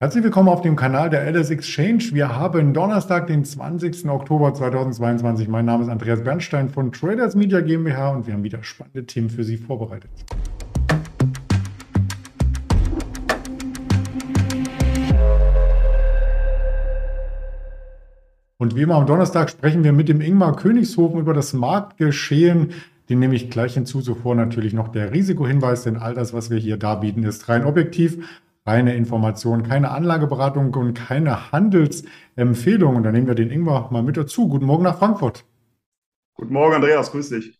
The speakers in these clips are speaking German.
Herzlich willkommen auf dem Kanal der LS Exchange. Wir haben Donnerstag, den 20. Oktober 2022. Mein Name ist Andreas Bernstein von Traders Media GmbH und wir haben wieder spannende Themen für Sie vorbereitet. Und wie immer am Donnerstag sprechen wir mit dem Ingmar Königshofen über das Marktgeschehen. Den nehme ich gleich hinzu. Zuvor natürlich noch der Risikohinweis, denn all das, was wir hier darbieten, ist rein objektiv reine Information, keine Anlageberatung und keine Handelsempfehlung. Und dann nehmen wir den Ingwer mal mit dazu. Guten Morgen nach Frankfurt. Guten Morgen, Andreas, grüß dich.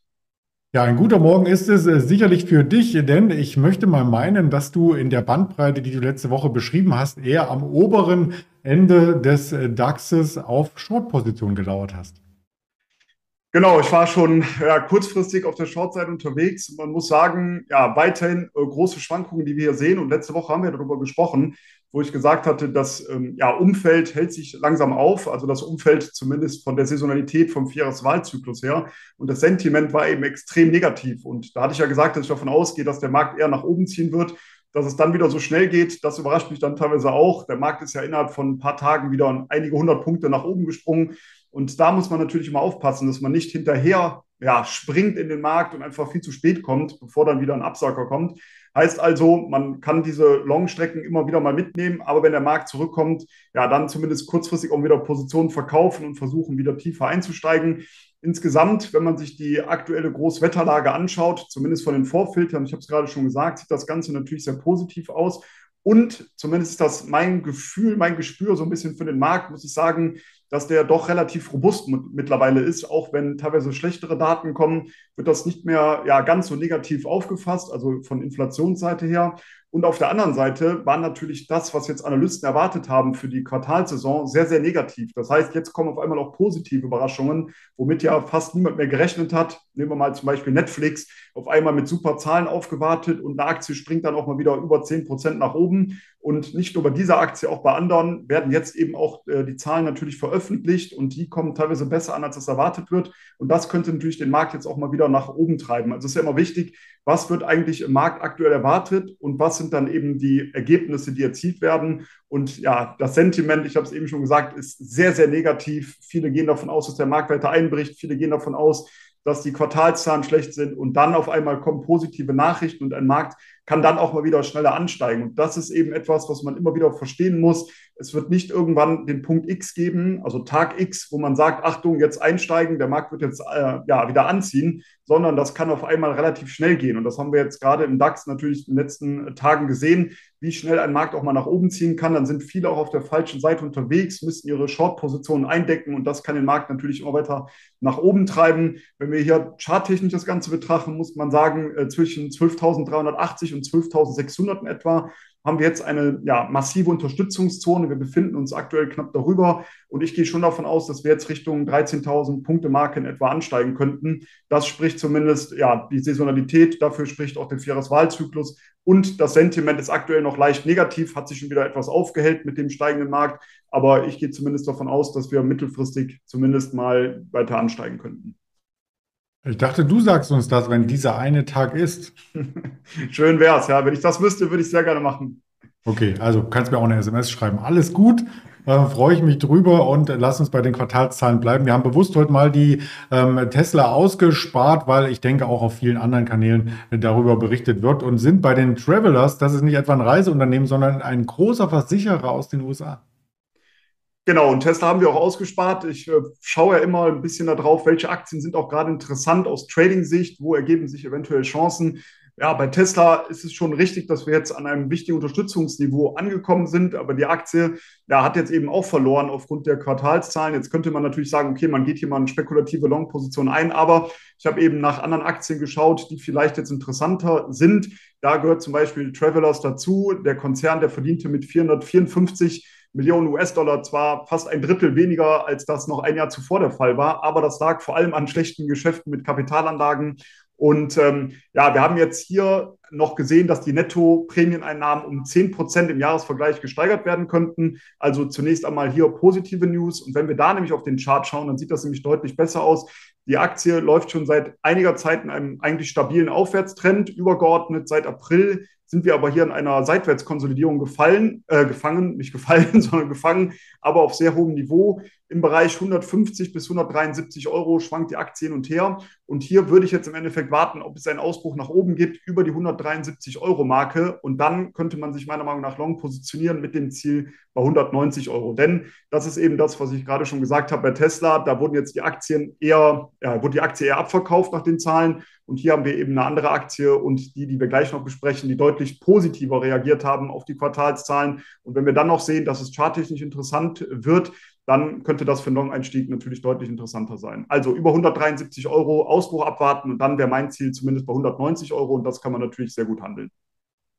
Ja, ein guter Morgen ist es äh, sicherlich für dich, denn ich möchte mal meinen, dass du in der Bandbreite, die du letzte Woche beschrieben hast, eher am oberen Ende des äh, DAXes auf Short-Position gedauert hast. Genau, ich war schon ja, kurzfristig auf der Shortseite unterwegs. Man muss sagen, ja, weiterhin äh, große Schwankungen, die wir hier sehen. Und letzte Woche haben wir darüber gesprochen, wo ich gesagt hatte, das ähm, ja, Umfeld hält sich langsam auf. Also das Umfeld zumindest von der Saisonalität vom Vierjahreswahlzyklus her. Und das Sentiment war eben extrem negativ. Und da hatte ich ja gesagt, dass ich davon ausgehe, dass der Markt eher nach oben ziehen wird. Dass es dann wieder so schnell geht, das überrascht mich dann teilweise auch. Der Markt ist ja innerhalb von ein paar Tagen wieder einige hundert Punkte nach oben gesprungen. Und da muss man natürlich immer aufpassen, dass man nicht hinterher ja, springt in den Markt und einfach viel zu spät kommt, bevor dann wieder ein Absacker kommt. Heißt also, man kann diese Longstrecken immer wieder mal mitnehmen, aber wenn der Markt zurückkommt, ja, dann zumindest kurzfristig auch wieder Positionen verkaufen und versuchen, wieder tiefer einzusteigen. Insgesamt, wenn man sich die aktuelle Großwetterlage anschaut, zumindest von den Vorfiltern, ich habe es gerade schon gesagt, sieht das Ganze natürlich sehr positiv aus. Und zumindest ist das mein Gefühl, mein Gespür so ein bisschen für den Markt, muss ich sagen, dass der doch relativ robust mittlerweile ist. Auch wenn teilweise schlechtere Daten kommen, wird das nicht mehr ja, ganz so negativ aufgefasst, also von Inflationsseite her. Und auf der anderen Seite war natürlich das, was jetzt Analysten erwartet haben für die Quartalsaison, sehr, sehr negativ. Das heißt, jetzt kommen auf einmal auch positive Überraschungen, womit ja fast niemand mehr gerechnet hat. Nehmen wir mal zum Beispiel Netflix, auf einmal mit super Zahlen aufgewartet und eine Aktie springt dann auch mal wieder über 10 Prozent nach oben. Und nicht nur bei dieser Aktie, auch bei anderen werden jetzt eben auch äh, die Zahlen natürlich veröffentlicht und die kommen teilweise besser an, als es erwartet wird. Und das könnte natürlich den Markt jetzt auch mal wieder nach oben treiben. Also es ist ja immer wichtig, was wird eigentlich im Markt aktuell erwartet und was sind dann eben die Ergebnisse, die erzielt werden. Und ja, das Sentiment, ich habe es eben schon gesagt, ist sehr, sehr negativ. Viele gehen davon aus, dass der Markt weiter einbricht. Viele gehen davon aus, dass die Quartalszahlen schlecht sind und dann auf einmal kommen positive Nachrichten und ein Markt kann dann auch mal wieder schneller ansteigen. Und das ist eben etwas, was man immer wieder verstehen muss. Es wird nicht irgendwann den Punkt X geben, also Tag X, wo man sagt, Achtung, jetzt einsteigen, der Markt wird jetzt äh, ja, wieder anziehen, sondern das kann auf einmal relativ schnell gehen. Und das haben wir jetzt gerade im DAX natürlich in den letzten Tagen gesehen, wie schnell ein Markt auch mal nach oben ziehen kann. Dann sind viele auch auf der falschen Seite unterwegs, müssen ihre Short-Positionen eindecken und das kann den Markt natürlich immer weiter nach oben treiben. Wenn wir hier charttechnisch das Ganze betrachten, muss man sagen, äh, zwischen 12.380 und 12.600 in etwa haben wir jetzt eine ja, massive Unterstützungszone. Wir befinden uns aktuell knapp darüber. Und ich gehe schon davon aus, dass wir jetzt Richtung 13.000 Punkte Marke in etwa ansteigen könnten. Das spricht zumindest ja, die Saisonalität. Dafür spricht auch der Vierjahreswahlzyklus. Und das Sentiment ist aktuell noch leicht negativ, hat sich schon wieder etwas aufgehellt mit dem steigenden Markt. Aber ich gehe zumindest davon aus, dass wir mittelfristig zumindest mal weiter ansteigen könnten. Ich dachte, du sagst uns das, wenn dieser eine Tag ist. Schön wär's, ja. Wenn ich das wüsste, würde ich sehr gerne machen. Okay, also kannst mir auch eine SMS schreiben. Alles gut. Äh, freue ich mich drüber und lass uns bei den Quartalszahlen bleiben. Wir haben bewusst heute mal die ähm, Tesla ausgespart, weil ich denke auch auf vielen anderen Kanälen darüber berichtet wird und sind bei den Travelers, das ist nicht etwa ein Reiseunternehmen, sondern ein großer Versicherer aus den USA. Genau, und Tesla haben wir auch ausgespart. Ich äh, schaue ja immer ein bisschen darauf, welche Aktien sind auch gerade interessant aus Trading-Sicht, wo ergeben sich eventuell Chancen. Ja, bei Tesla ist es schon richtig, dass wir jetzt an einem wichtigen Unterstützungsniveau angekommen sind, aber die Aktie ja, hat jetzt eben auch verloren aufgrund der Quartalszahlen. Jetzt könnte man natürlich sagen, okay, man geht hier mal eine spekulative Long-Position ein, aber ich habe eben nach anderen Aktien geschaut, die vielleicht jetzt interessanter sind. Da gehört zum Beispiel Travelers dazu. Der Konzern, der verdiente mit 454 Millionen US-Dollar, zwar fast ein Drittel weniger, als das noch ein Jahr zuvor der Fall war, aber das lag vor allem an schlechten Geschäften mit Kapitalanlagen. Und ähm, ja, wir haben jetzt hier noch gesehen, dass die Netto-Prämieneinnahmen um 10 Prozent im Jahresvergleich gesteigert werden könnten. Also zunächst einmal hier positive News. Und wenn wir da nämlich auf den Chart schauen, dann sieht das nämlich deutlich besser aus. Die Aktie läuft schon seit einiger Zeit in einem eigentlich stabilen Aufwärtstrend, übergeordnet seit April sind wir aber hier in einer Seitwärtskonsolidierung gefallen, äh, gefangen, nicht gefallen, sondern gefangen, aber auf sehr hohem Niveau. Im Bereich 150 bis 173 Euro schwankt die Aktie hin und her. Und hier würde ich jetzt im Endeffekt warten, ob es einen Ausbruch nach oben gibt über die 173 Euro Marke. Und dann könnte man sich meiner Meinung nach long positionieren mit dem Ziel bei 190 Euro. Denn das ist eben das, was ich gerade schon gesagt habe bei Tesla. Da wurden jetzt die Aktien eher, ja, wurde die Aktie eher abverkauft nach den Zahlen. Und hier haben wir eben eine andere Aktie und die, die wir gleich noch besprechen, die deutlich positiver reagiert haben auf die Quartalszahlen. Und wenn wir dann noch sehen, dass es charttechnisch interessant wird, dann könnte das für einen Long-Einstieg natürlich deutlich interessanter sein. Also über 173 Euro Ausbruch abwarten und dann wäre mein Ziel zumindest bei 190 Euro und das kann man natürlich sehr gut handeln.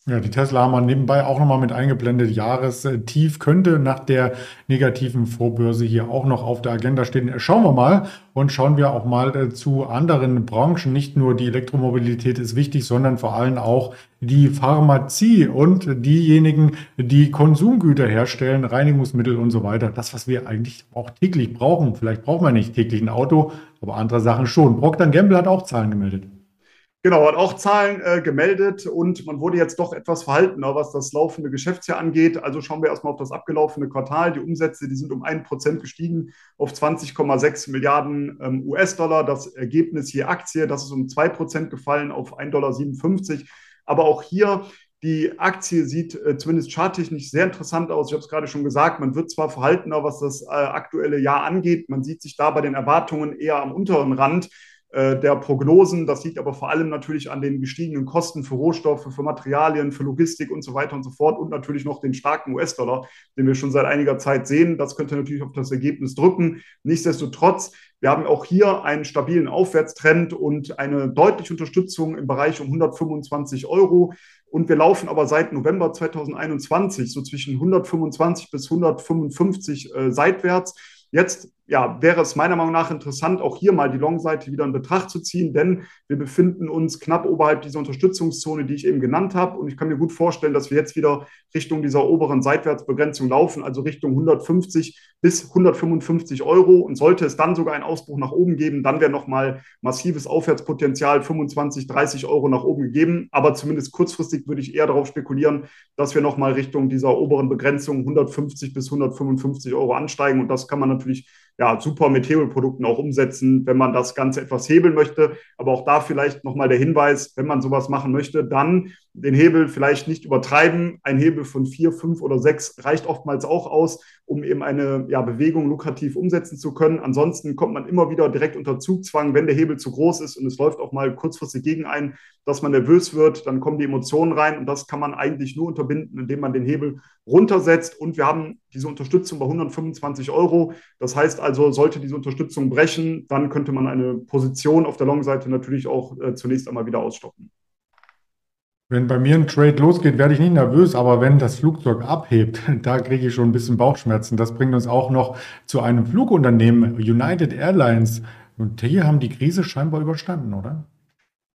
Ja, die Tesla haben wir nebenbei auch nochmal mit eingeblendet. Jahrestief könnte nach der negativen Vorbörse hier auch noch auf der Agenda stehen. Schauen wir mal und schauen wir auch mal äh, zu anderen Branchen. Nicht nur die Elektromobilität ist wichtig, sondern vor allem auch die Pharmazie und diejenigen, die Konsumgüter herstellen, Reinigungsmittel und so weiter. Das, was wir eigentlich auch täglich brauchen. Vielleicht braucht man nicht täglich ein Auto, aber andere Sachen schon. Procter Gamble hat auch Zahlen gemeldet. Genau, hat auch Zahlen äh, gemeldet und man wurde jetzt doch etwas verhaltener, was das laufende Geschäftsjahr angeht. Also schauen wir erstmal auf das abgelaufene Quartal. Die Umsätze, die sind um ein Prozent gestiegen auf 20,6 Milliarden ähm, US-Dollar. Das Ergebnis je Aktie, das ist um zwei Prozent gefallen auf 1,57 Dollar. Aber auch hier die Aktie sieht äh, zumindest charttechnisch sehr interessant aus. Ich habe es gerade schon gesagt, man wird zwar verhaltener, was das äh, aktuelle Jahr angeht. Man sieht sich da bei den Erwartungen eher am unteren Rand. Äh, der Prognosen. Das liegt aber vor allem natürlich an den gestiegenen Kosten für Rohstoffe, für Materialien, für Logistik und so weiter und so fort und natürlich noch den starken US-Dollar, den wir schon seit einiger Zeit sehen. Das könnte natürlich auf das Ergebnis drücken. Nichtsdestotrotz, wir haben auch hier einen stabilen Aufwärtstrend und eine deutliche Unterstützung im Bereich um 125 Euro. Und wir laufen aber seit November 2021 so zwischen 125 bis 155 äh, seitwärts. Jetzt ja, wäre es meiner Meinung nach interessant, auch hier mal die Long-Seite wieder in Betracht zu ziehen, denn wir befinden uns knapp oberhalb dieser Unterstützungszone, die ich eben genannt habe. Und ich kann mir gut vorstellen, dass wir jetzt wieder Richtung dieser oberen Seitwärtsbegrenzung laufen, also Richtung 150 bis 155 Euro. Und sollte es dann sogar einen Ausbruch nach oben geben, dann wäre nochmal massives Aufwärtspotenzial 25, 30 Euro nach oben gegeben. Aber zumindest kurzfristig würde ich eher darauf spekulieren, dass wir nochmal Richtung dieser oberen Begrenzung 150 bis 155 Euro ansteigen. Und das kann man natürlich ja, super mit Hebelprodukten auch umsetzen, wenn man das Ganze etwas hebeln möchte. Aber auch da vielleicht nochmal der Hinweis, wenn man sowas machen möchte, dann den Hebel vielleicht nicht übertreiben. Ein Hebel von vier, fünf oder sechs reicht oftmals auch aus, um eben eine ja, Bewegung lukrativ umsetzen zu können. Ansonsten kommt man immer wieder direkt unter Zugzwang, wenn der Hebel zu groß ist und es läuft auch mal kurzfristig gegen ein, dass man nervös wird, dann kommen die Emotionen rein und das kann man eigentlich nur unterbinden, indem man den Hebel runtersetzt und wir haben diese Unterstützung bei 125 Euro. Das heißt also, sollte diese Unterstützung brechen, dann könnte man eine Position auf der Long-Seite natürlich auch äh, zunächst einmal wieder ausstoppen. Wenn bei mir ein Trade losgeht, werde ich nicht nervös, aber wenn das Flugzeug abhebt, da kriege ich schon ein bisschen Bauchschmerzen. Das bringt uns auch noch zu einem Flugunternehmen, United Airlines. Und hier haben die Krise scheinbar überstanden, oder?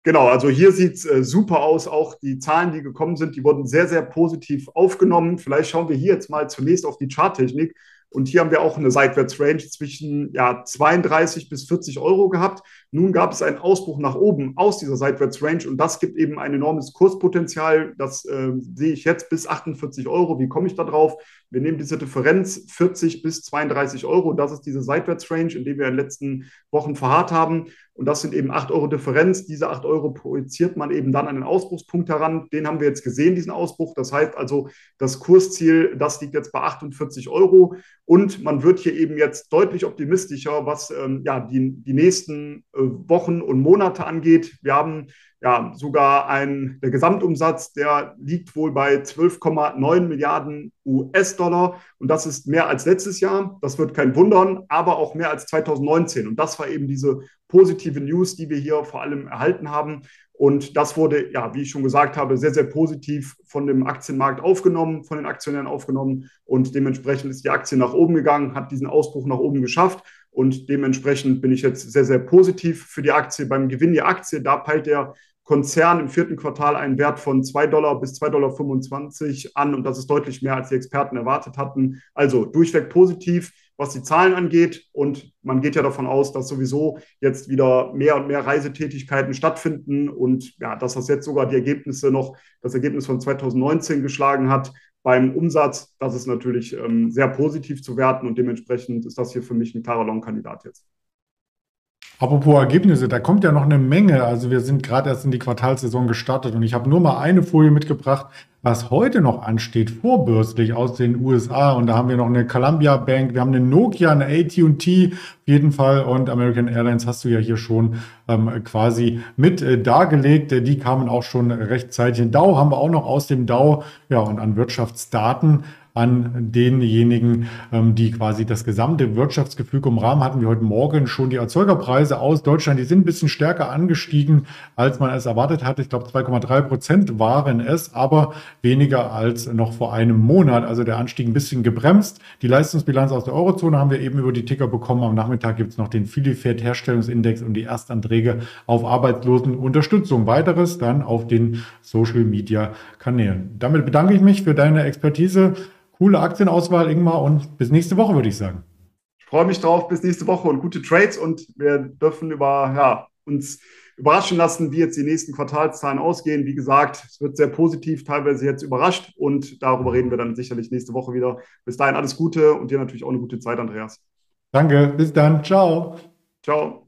Genau, also hier sieht es äh, super aus. Auch die Zahlen, die gekommen sind, die wurden sehr, sehr positiv aufgenommen. Vielleicht schauen wir hier jetzt mal zunächst auf die Charttechnik. Und hier haben wir auch eine Seitwärtsrange zwischen ja, 32 bis 40 Euro gehabt. Nun gab es einen Ausbruch nach oben aus dieser Seitwärtsrange und das gibt eben ein enormes Kurspotenzial. Das äh, sehe ich jetzt bis 48 Euro. Wie komme ich da drauf? Wir nehmen diese Differenz 40 bis 32 Euro. Das ist diese Seitwärtsrange, in der wir in den letzten Wochen verharrt haben. Und das sind eben 8 Euro Differenz. Diese 8 Euro projiziert man eben dann an den Ausbruchspunkt heran. Den haben wir jetzt gesehen, diesen Ausbruch. Das heißt also, das Kursziel, das liegt jetzt bei 48 Euro. Und man wird hier eben jetzt deutlich optimistischer, was ähm, ja, die, die nächsten äh, Wochen und Monate angeht. Wir haben ja sogar ein, der Gesamtumsatz, der liegt wohl bei 12,9 Milliarden US-Dollar. Und das ist mehr als letztes Jahr. Das wird kein Wundern, aber auch mehr als 2019. Und das war eben diese positive News, die wir hier vor allem erhalten haben. Und das wurde, ja, wie ich schon gesagt habe, sehr, sehr positiv von dem Aktienmarkt aufgenommen, von den Aktionären aufgenommen. Und dementsprechend ist die Aktie nach oben gegangen, hat diesen Ausbruch nach oben geschafft. Und dementsprechend bin ich jetzt sehr, sehr positiv für die Aktie. Beim Gewinn der Aktie, da peilt der Konzern im vierten Quartal einen Wert von 2 Dollar bis 2,25 Dollar an. Und das ist deutlich mehr, als die Experten erwartet hatten. Also durchweg positiv. was die Zahlen angeht. Und man geht ja davon aus, dass sowieso jetzt wieder mehr und mehr Reisetätigkeiten stattfinden und ja, dass das jetzt sogar die Ergebnisse noch, das Ergebnis von 2019 geschlagen hat beim Umsatz. Das ist natürlich ähm, sehr positiv zu werten und dementsprechend ist das hier für mich ein klarer Long-Kandidat jetzt. Apropos Ergebnisse, da kommt ja noch eine Menge. Also wir sind gerade erst in die Quartalssaison gestartet und ich habe nur mal eine Folie mitgebracht, was heute noch ansteht, vorbürstlich aus den USA. Und da haben wir noch eine Columbia Bank, wir haben eine Nokia, eine AT&T auf jeden Fall und American Airlines hast du ja hier schon ähm, quasi mit äh, dargelegt. Die kamen auch schon rechtzeitig. In Dow haben wir auch noch aus dem Dow, ja, und an Wirtschaftsdaten an denjenigen, ähm, die quasi das gesamte Wirtschaftsgefüge umrahmen. Hatten wir heute Morgen schon die Erzeugerpreise aus Deutschland. Die sind ein bisschen stärker angestiegen, als man es erwartet hatte. Ich glaube, 2,3 Prozent waren es, aber weniger als noch vor einem Monat. Also der Anstieg ein bisschen gebremst. Die Leistungsbilanz aus der Eurozone haben wir eben über die Ticker bekommen. Am Nachmittag gibt es noch den Filifert-Herstellungsindex und die Erstanträge auf Arbeitslosenunterstützung. Weiteres dann auf den Social-Media-Kanälen. Damit bedanke ich mich für deine Expertise. Coole Aktienauswahl, Ingmar, und bis nächste Woche, würde ich sagen. Ich freue mich drauf, bis nächste Woche und gute Trades und wir dürfen über, ja, uns überraschen lassen, wie jetzt die nächsten Quartalszahlen ausgehen. Wie gesagt, es wird sehr positiv, teilweise jetzt überrascht und darüber reden wir dann sicherlich nächste Woche wieder. Bis dahin alles Gute und dir natürlich auch eine gute Zeit, Andreas. Danke, bis dann. Ciao. Ciao.